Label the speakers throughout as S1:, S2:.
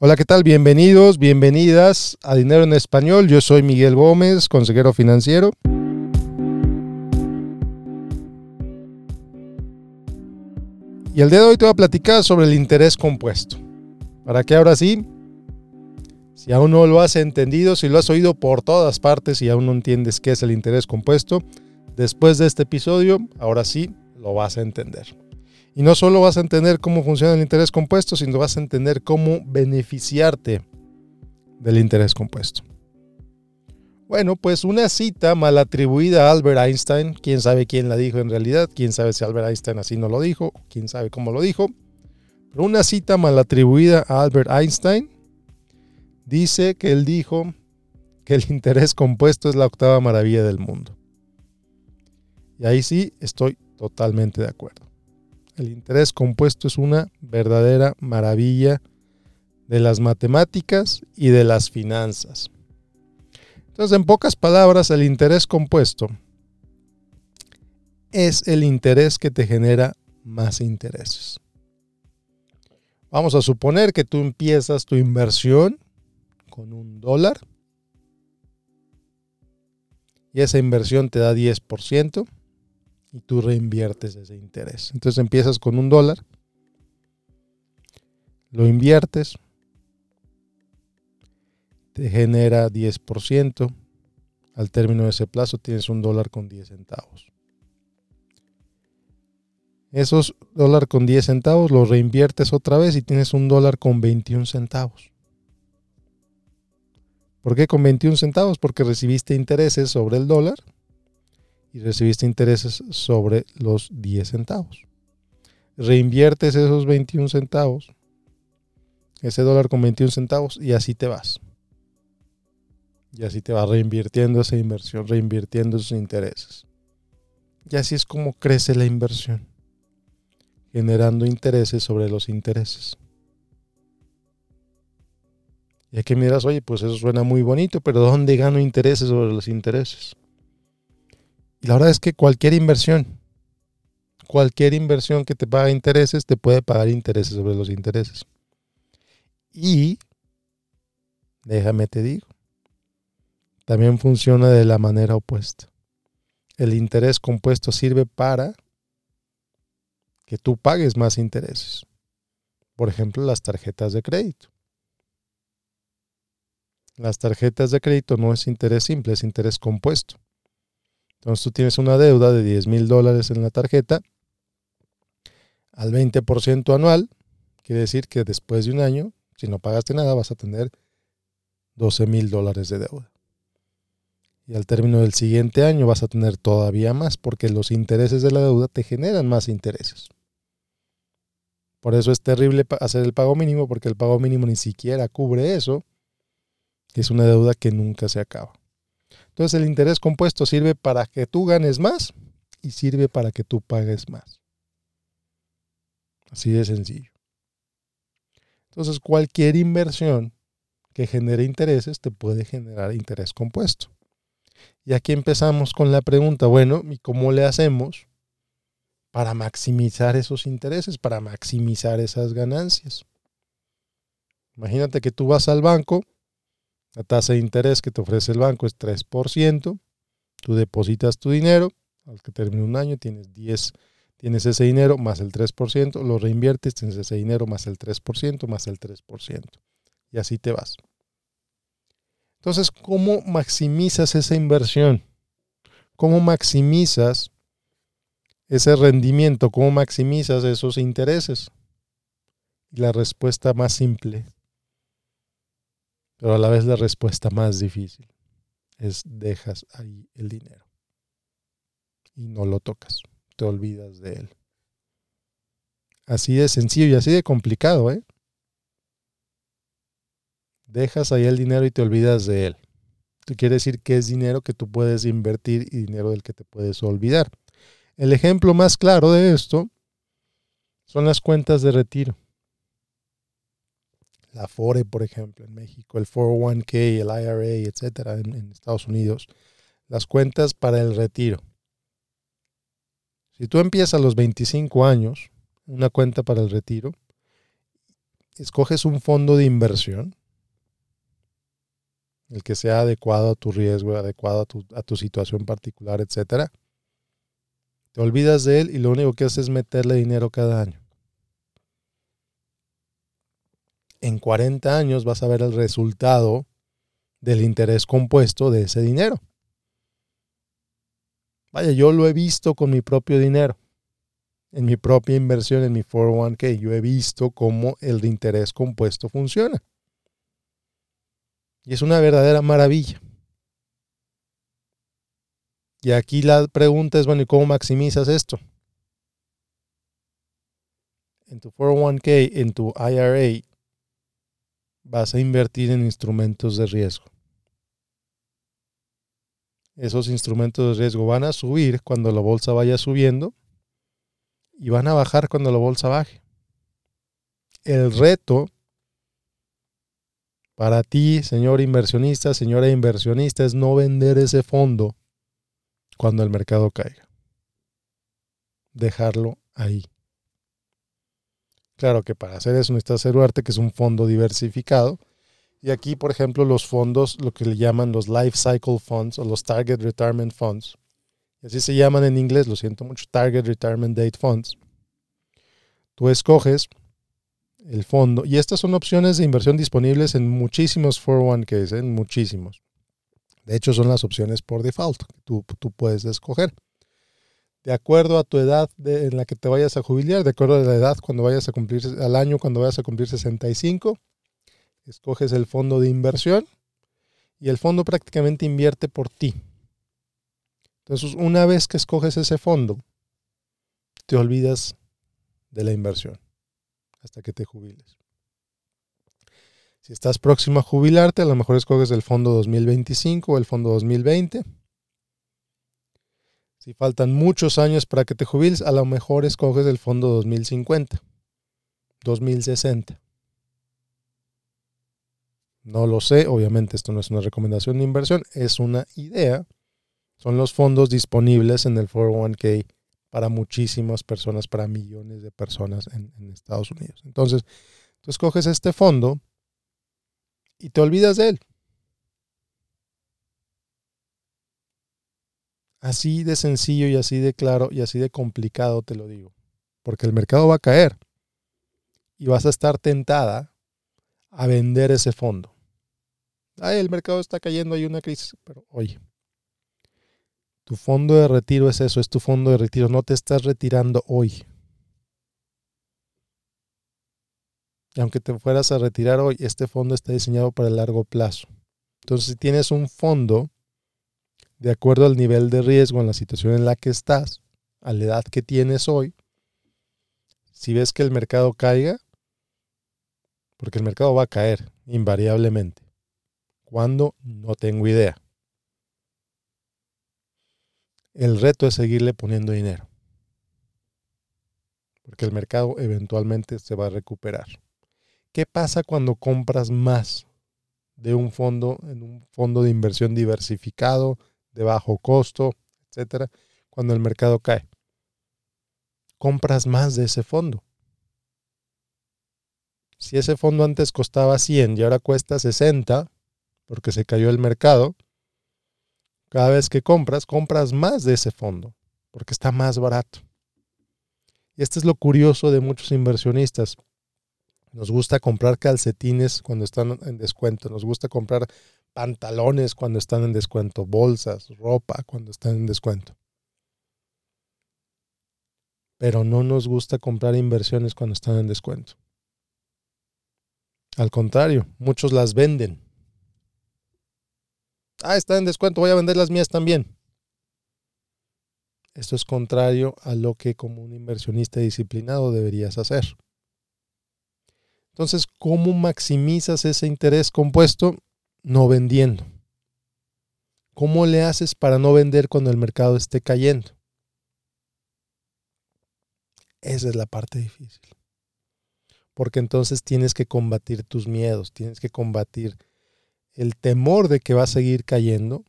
S1: Hola, ¿qué tal? Bienvenidos, bienvenidas a Dinero en Español. Yo soy Miguel Gómez, consejero financiero. Y el día de hoy te voy a platicar sobre el interés compuesto. Para que ahora sí, si aún no lo has entendido, si lo has oído por todas partes y aún no entiendes qué es el interés compuesto, después de este episodio, ahora sí lo vas a entender. Y no solo vas a entender cómo funciona el interés compuesto, sino vas a entender cómo beneficiarte del interés compuesto. Bueno, pues una cita mal atribuida a Albert Einstein, quién sabe quién la dijo en realidad, quién sabe si Albert Einstein así no lo dijo, quién sabe cómo lo dijo, pero una cita mal atribuida a Albert Einstein dice que él dijo que el interés compuesto es la octava maravilla del mundo. Y ahí sí estoy totalmente de acuerdo. El interés compuesto es una verdadera maravilla de las matemáticas y de las finanzas. Entonces, en pocas palabras, el interés compuesto es el interés que te genera más intereses. Vamos a suponer que tú empiezas tu inversión con un dólar y esa inversión te da 10% y tú reinviertes ese interés. Entonces empiezas con un dólar, lo inviertes, te genera 10%, al término de ese plazo tienes un dólar con 10 centavos. Esos dólar con 10 centavos los reinviertes otra vez y tienes un dólar con 21 centavos. ¿Por qué con 21 centavos? Porque recibiste intereses sobre el dólar y recibiste intereses sobre los 10 centavos. Reinviertes esos 21 centavos, ese dólar con 21 centavos y así te vas. Y así te vas reinvirtiendo esa inversión, reinvirtiendo esos intereses. Y así es como crece la inversión, generando intereses sobre los intereses. Y aquí miras, oye, pues eso suena muy bonito, pero ¿dónde gano intereses sobre los intereses? Y la verdad es que cualquier inversión, cualquier inversión que te pague intereses, te puede pagar intereses sobre los intereses. Y, déjame te digo, también funciona de la manera opuesta. El interés compuesto sirve para que tú pagues más intereses. Por ejemplo, las tarjetas de crédito. Las tarjetas de crédito no es interés simple, es interés compuesto. Entonces tú tienes una deuda de 10 mil dólares en la tarjeta al 20% anual. Quiere decir que después de un año, si no pagaste nada, vas a tener 12 mil dólares de deuda. Y al término del siguiente año vas a tener todavía más porque los intereses de la deuda te generan más intereses. Por eso es terrible hacer el pago mínimo porque el pago mínimo ni siquiera cubre eso. Es una deuda que nunca se acaba. Entonces el interés compuesto sirve para que tú ganes más y sirve para que tú pagues más. Así de sencillo. Entonces cualquier inversión que genere intereses te puede generar interés compuesto. Y aquí empezamos con la pregunta, bueno, ¿y cómo le hacemos para maximizar esos intereses, para maximizar esas ganancias? Imagínate que tú vas al banco la tasa de interés que te ofrece el banco es 3%. Tú depositas tu dinero, al que termine un año tienes 10, tienes ese dinero más el 3%, lo reinviertes, tienes ese dinero más el 3%, más el 3%. Y así te vas. Entonces, ¿cómo maximizas esa inversión? ¿Cómo maximizas ese rendimiento? ¿Cómo maximizas esos intereses? La respuesta más simple pero a la vez la respuesta más difícil es dejas ahí el dinero y no lo tocas, te olvidas de él. Así de sencillo y así de complicado, ¿eh? Dejas ahí el dinero y te olvidas de él. Esto quiere decir que es dinero que tú puedes invertir y dinero del que te puedes olvidar. El ejemplo más claro de esto son las cuentas de retiro la FORE, por ejemplo, en México, el 401k, el IRA, etcétera, en, Estados Unidos, las cuentas para el retiro. Si tú empiezas a los 25 años, una cuenta para el retiro, escoges un fondo de inversión, el que sea adecuado a tu riesgo, adecuado a tu, a tu situación particular, etcétera. Te olvidas de él y lo único que haces es meterle dinero cada año. En 40 años vas a ver el resultado del interés compuesto de ese dinero. Vaya, yo lo he visto con mi propio dinero, en mi propia inversión, en mi 401k. Yo he visto cómo el interés compuesto funciona. Y es una verdadera maravilla. Y aquí la pregunta es, bueno, ¿y cómo maximizas esto? En tu 401k, en tu IRA, vas a invertir en instrumentos de riesgo. Esos instrumentos de riesgo van a subir cuando la bolsa vaya subiendo y van a bajar cuando la bolsa baje. El reto para ti, señor inversionista, señora inversionista, es no vender ese fondo cuando el mercado caiga. Dejarlo ahí. Claro que para hacer eso necesitas asegurarte que es un fondo diversificado. Y aquí, por ejemplo, los fondos, lo que le llaman los Life Cycle Funds o los Target Retirement Funds. Así se llaman en inglés, lo siento mucho, Target Retirement Date Funds. Tú escoges el fondo. Y estas son opciones de inversión disponibles en muchísimos 401ks, en muchísimos. De hecho, son las opciones por default que tú, tú puedes escoger de acuerdo a tu edad en la que te vayas a jubilar, de acuerdo a la edad cuando vayas a cumplir, al año cuando vayas a cumplir 65, escoges el fondo de inversión y el fondo prácticamente invierte por ti. Entonces, una vez que escoges ese fondo, te olvidas de la inversión hasta que te jubiles. Si estás próximo a jubilarte, a lo mejor escoges el fondo 2025 o el fondo 2020 si faltan muchos años para que te jubiles, a lo mejor escoges el fondo 2050, 2060. No lo sé, obviamente esto no es una recomendación de inversión, es una idea. Son los fondos disponibles en el 401k para muchísimas personas, para millones de personas en, en Estados Unidos. Entonces, tú escoges este fondo y te olvidas de él. Así de sencillo y así de claro y así de complicado te lo digo. Porque el mercado va a caer y vas a estar tentada a vender ese fondo. Ay, el mercado está cayendo, hay una crisis. Pero oye, tu fondo de retiro es eso, es tu fondo de retiro. No te estás retirando hoy. Y aunque te fueras a retirar hoy, este fondo está diseñado para el largo plazo. Entonces, si tienes un fondo de acuerdo al nivel de riesgo en la situación en la que estás, a la edad que tienes hoy, si ves que el mercado caiga, porque el mercado va a caer invariablemente. ¿Cuándo? No tengo idea. El reto es seguirle poniendo dinero, porque el mercado eventualmente se va a recuperar. ¿Qué pasa cuando compras más de un fondo en un fondo de inversión diversificado de bajo costo, etcétera, cuando el mercado cae. Compras más de ese fondo. Si ese fondo antes costaba 100 y ahora cuesta 60 porque se cayó el mercado, cada vez que compras, compras más de ese fondo porque está más barato. Y esto es lo curioso de muchos inversionistas. Nos gusta comprar calcetines cuando están en descuento, nos gusta comprar pantalones cuando están en descuento, bolsas, ropa cuando están en descuento. Pero no nos gusta comprar inversiones cuando están en descuento. Al contrario, muchos las venden. Ah, está en descuento, voy a vender las mías también. Esto es contrario a lo que como un inversionista disciplinado deberías hacer. Entonces, ¿cómo maximizas ese interés compuesto? No vendiendo? ¿Cómo le haces para no vender cuando el mercado esté cayendo? Esa es la parte difícil. Porque entonces tienes que combatir tus miedos, tienes que combatir el temor de que va a seguir cayendo,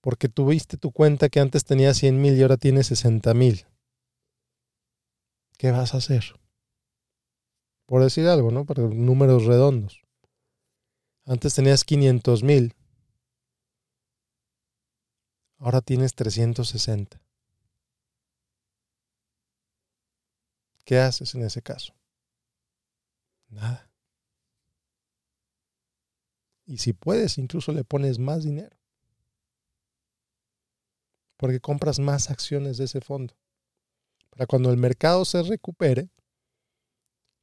S1: porque tuviste tu cuenta que antes tenía 100 mil y ahora tiene 60 mil. ¿Qué vas a hacer? por decir algo, ¿no? Para números redondos. Antes tenías 500 mil. Ahora tienes 360. ¿Qué haces en ese caso? Nada. Y si puedes, incluso le pones más dinero. Porque compras más acciones de ese fondo. Para cuando el mercado se recupere,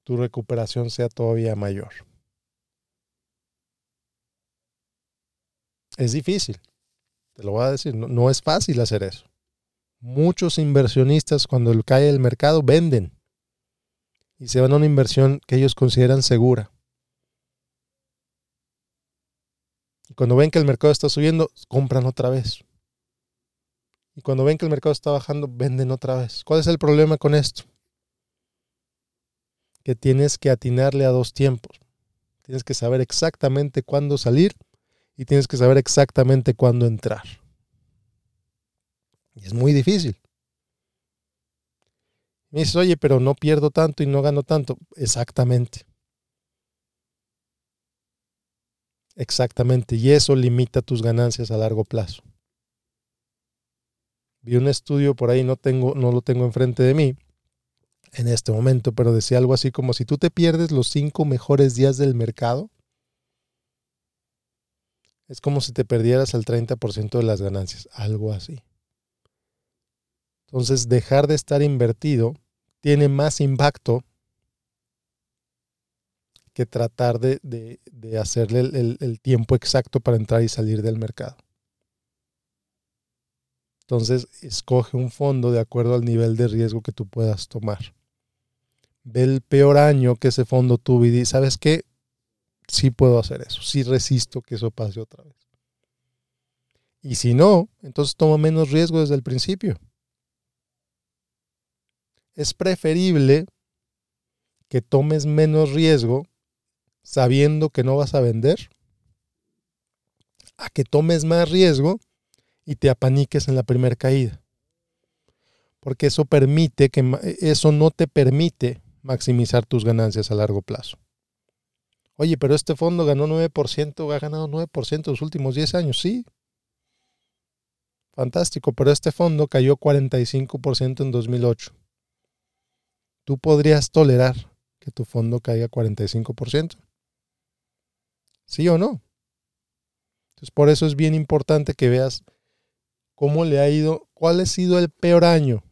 S1: tu recuperación sea todavía mayor. Es difícil, te lo voy a decir, no, es fácil hacer eso. Muchos inversionistas cuando cae el mercado venden y se van a una inversión que ellos consideran segura. Y cuando ven que el mercado está subiendo, compran otra vez. Y cuando ven que el mercado está bajando, venden otra vez. ¿Cuál es el problema con esto? Que tienes que atinarle a dos tiempos. Tienes que saber exactamente cuándo salir y tienes que saber exactamente cuándo entrar. Y es muy difícil. Me dices, oye, pero no pierdo tanto y no gano tanto. Exactamente. Exactamente. Y eso limita tus ganancias a largo plazo. Vi un estudio por ahí, no, tengo, no lo tengo enfrente de mí en este momento, pero decía algo así como si tú te pierdes los cinco mejores días del mercado, es como si te perdieras el 30% de las ganancias, algo así. Entonces, dejar de estar invertido tiene más impacto que tratar de, hacerle el, tiempo exacto para entrar y salir del mercado. Entonces, escoge un fondo de acuerdo al nivel de riesgo que tú puedas tomar. Ve el peor año que ese fondo tuvo y di, ¿sabes qué? Sí puedo hacer eso, sí resisto que eso pase otra vez. Y si no, entonces toma menos riesgo desde el principio es preferible que tomes menos riesgo sabiendo que no vas a vender a que tomes más riesgo y te apaniques en la primera caída. Porque eso permite que eso no te permite maximizar tus ganancias a largo plazo. Oye, pero este fondo ganó 9%, ha ganado 9% los últimos 10 años, sí. Fantástico, pero este fondo cayó 45% en 2008 tú podrías tolerar que tu fondo caiga 45%. ¿Sí o no? Entonces, por eso es bien importante que veas cómo le ha ido, cuál ha sido el peor año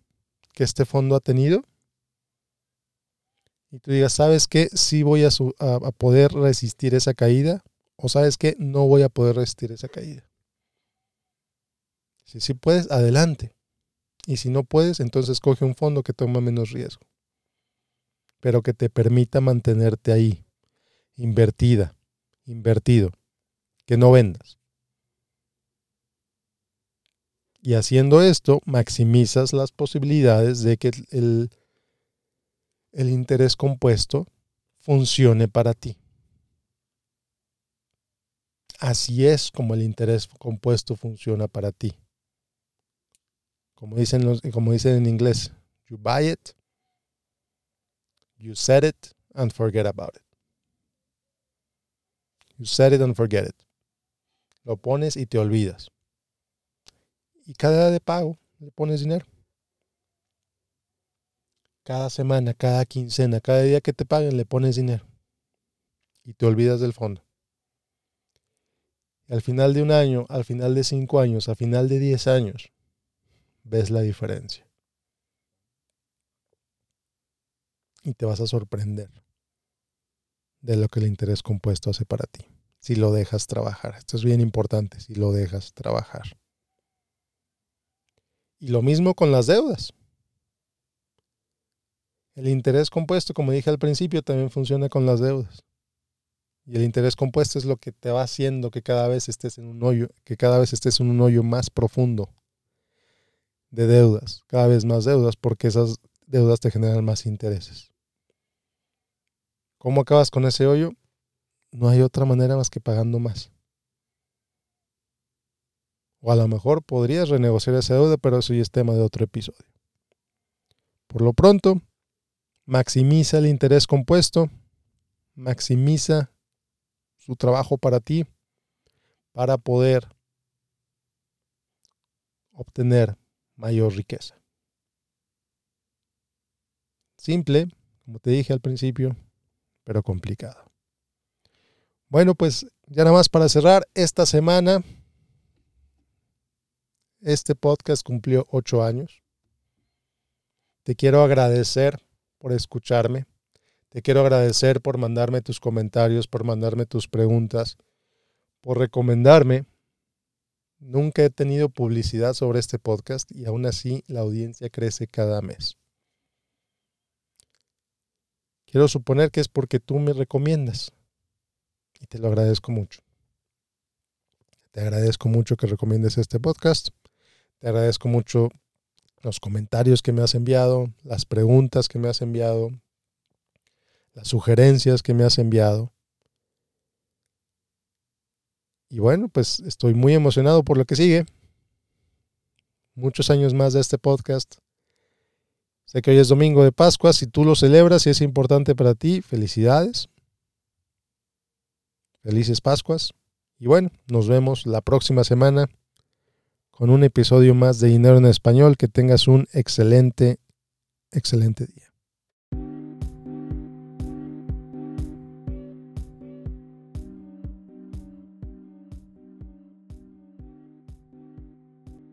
S1: que este fondo ha tenido. Y tú digas, ¿sabes qué? Sí voy a, poder resistir esa caída. O sabes qué? No voy a poder resistir esa caída. Si sí puedes, adelante. Y si no puedes, entonces coge un fondo que toma menos riesgo pero que te permita mantenerte ahí, invertida, invertido, que no vendas. Y haciendo esto, maximizas las posibilidades de que el, el interés compuesto funcione para ti. Así es como el interés compuesto funciona para ti. Como dicen, los, como dicen en inglés, you buy it, You set it and forget about it. You set it and forget it. Lo pones y te olvidas. Y cada día de pago le pones dinero. Cada semana, cada quincena, cada día que te paguen le pones dinero. Y te olvidas del fondo. Al final de un año, al final de cinco años, al final de diez años, ves la diferencia. y te vas a sorprender de lo que el interés compuesto hace para ti. Si lo dejas trabajar. Esto es bien importante, si lo dejas trabajar. Y lo mismo con las deudas. El interés compuesto, como dije al principio, también funciona con las deudas. Y el interés compuesto es lo que te va haciendo que cada vez estés en un hoyo, que cada vez estés en un hoyo más profundo de deudas, cada vez más deudas, porque esas deudas te generan más intereses. ¿Cómo acabas con ese hoyo? No hay otra manera más que pagando más. O a lo mejor podrías renegociar esa deuda, pero eso ya es tema de otro episodio. Por lo pronto, maximiza el interés compuesto maximiza su trabajo para ti para poder obtener mayor riqueza. Simple, como te dije al principio, pero complicado. Bueno, pues ya nada más para cerrar, esta semana este podcast cumplió ocho años. Te quiero agradecer por escucharme. Te quiero agradecer por mandarme tus comentarios, por mandarme tus preguntas, por recomendarme. Nunca he tenido publicidad sobre este podcast y aún así la audiencia crece cada mes. Quiero suponer que es porque tú me recomiendas y te lo agradezco mucho. Te agradezco mucho que recomiendes este podcast. Te agradezco mucho los comentarios que me has enviado, las preguntas que me has enviado, las sugerencias que me has enviado. Y bueno, pues estoy muy emocionado por lo que sigue. Muchos años más de este podcast. Sé que hoy es domingo de Pascua. Si tú lo celebras y es importante para ti, felicidades. Felices Pascuas. Y bueno, nos vemos la próxima semana con un episodio más de Dinero en Español. Que tengas un excelente, excelente día.